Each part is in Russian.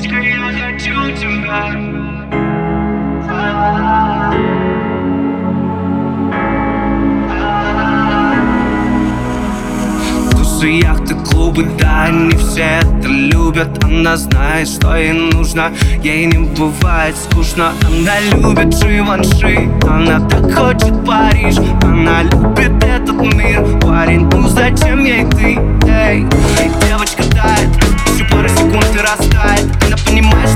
Девочка, я хочу тебя. Яхты, клубы, да, они все это любят. Она знает, что ей нужно, ей не бывает скучно. Она любит Живанши, она так хочет Париж. Она любит этот мир, парень, ну зачем ей ты? Эй, девочка тает, еще пара секунд и растает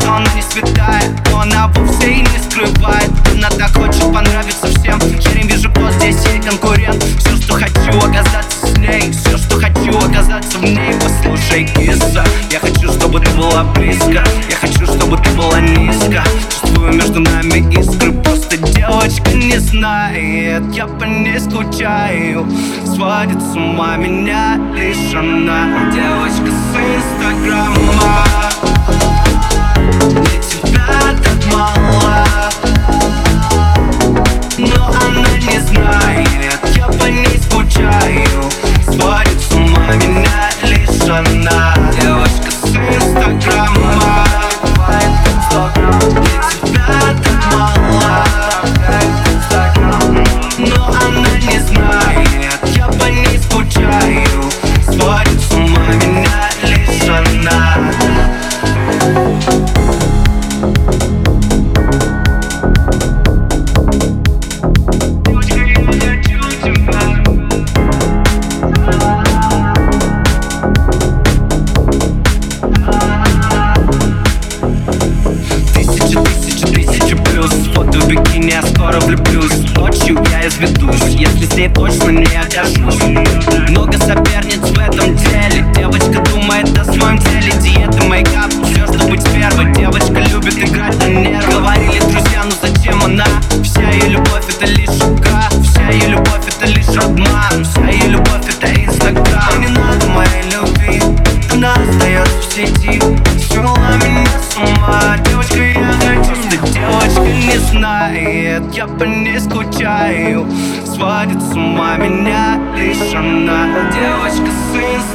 что она не святая, но она вовсе и не скрывает. Она так хочет понравиться всем, не вижу, кто здесь ей конкурент. Все, что хочу, оказаться с ней Все, что хочу, оказаться в ней. Послушай, киса, я хочу, чтобы ты была близко. Я хочу, чтобы ты была низко. Чувствую между нами искры. Просто девочка не знает. Я по ней скучаю. Сводит с ума меня лишь она. Девочка с инстаграма скоро влюблюсь. Ночью я изведусь, если с ней точно не окажусь Много соперниц в этом деле. Девочка думает о своем теле Диета, мейкап, все, что быть. Первой Девочка любит играть на нервы Говорили друзья, ну зачем она? Вся ее любовь это лишь игра. Вся ее любовь это лишь обман. Вся ее любовь это инстаграм. Не надо моей любви. Она остается в сети. Свела меня с ума. Девочка, не знает Я по ней скучаю. Сводит с ума меня лишь она. Девочка с инстинктом